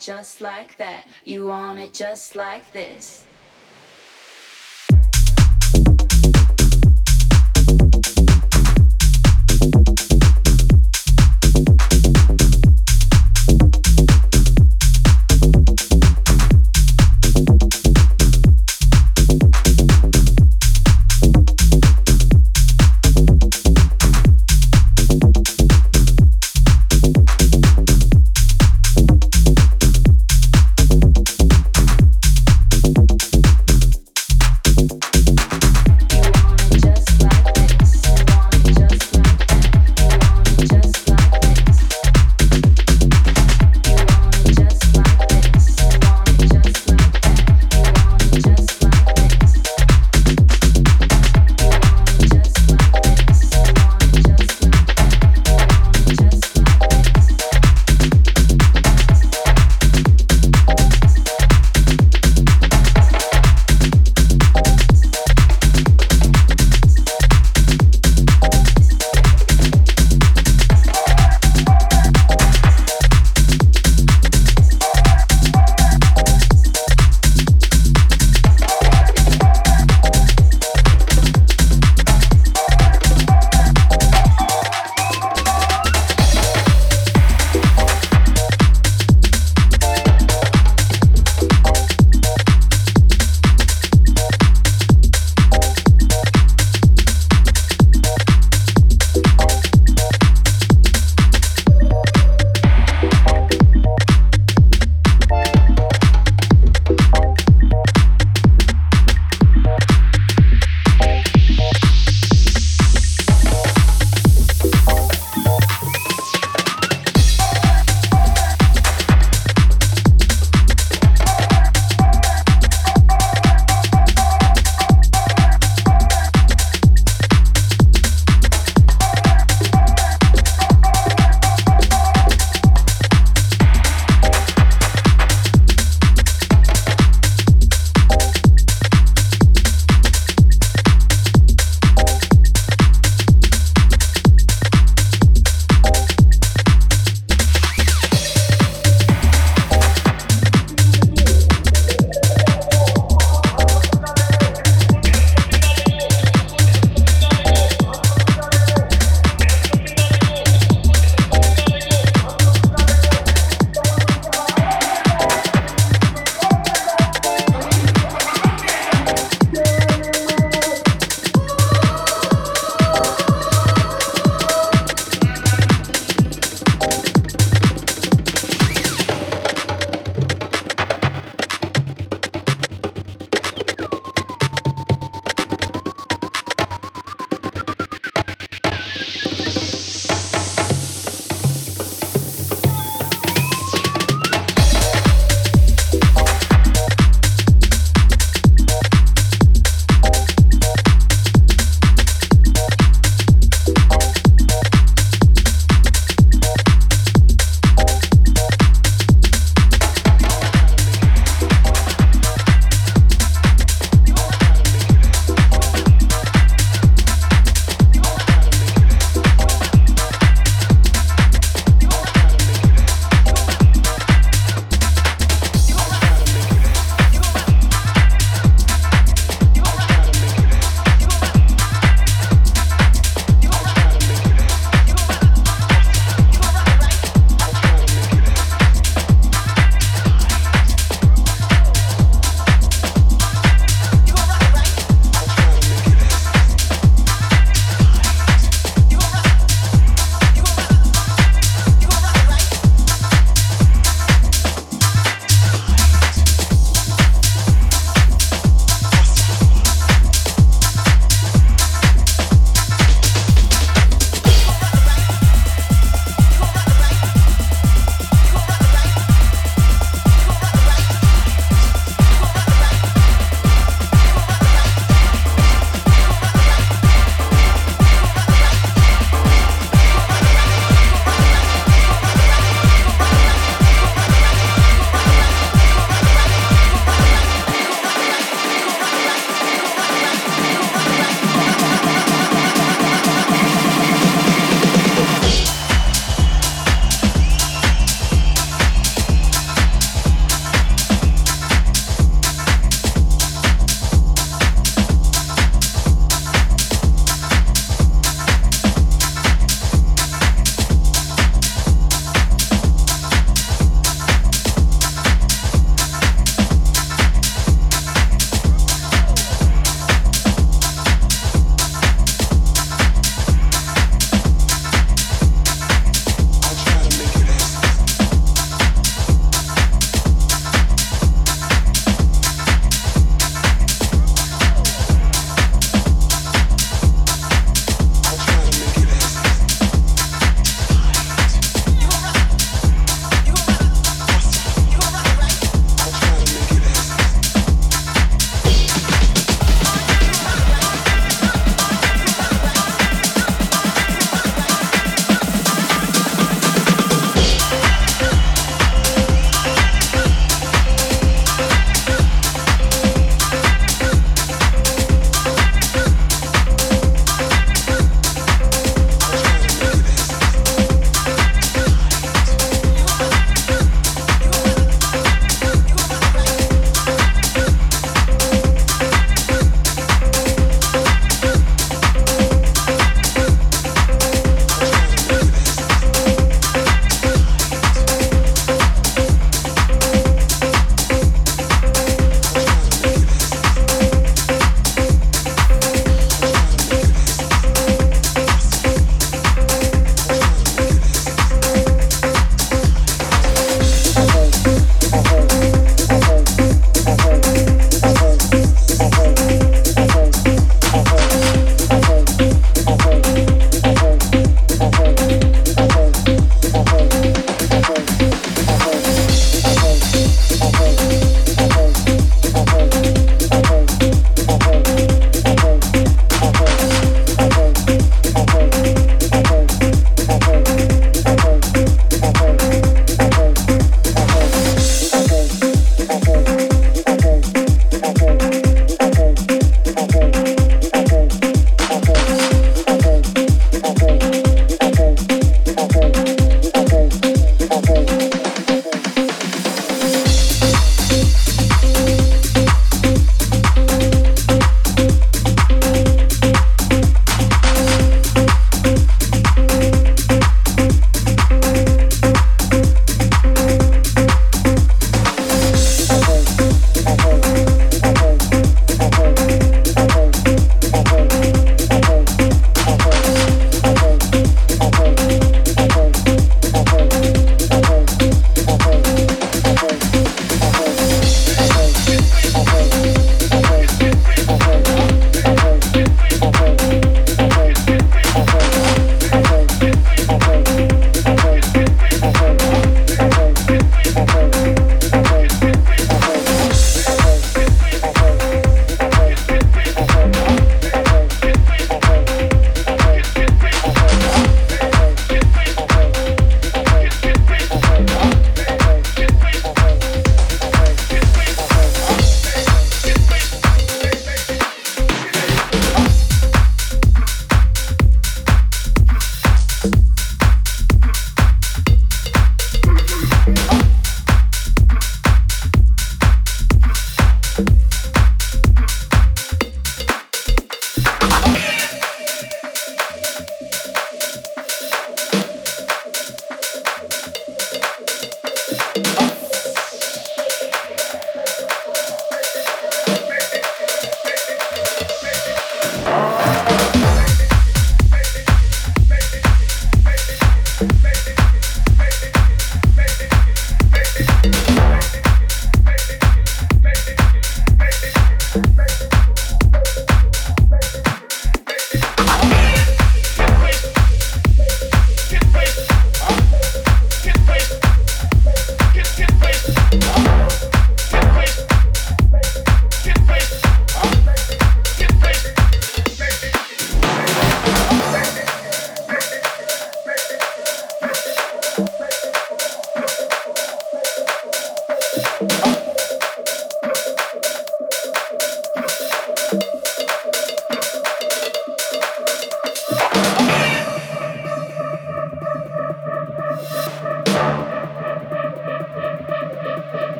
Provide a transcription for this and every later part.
just like that. You want it just like this.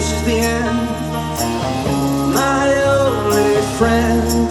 This is the end, my only friend,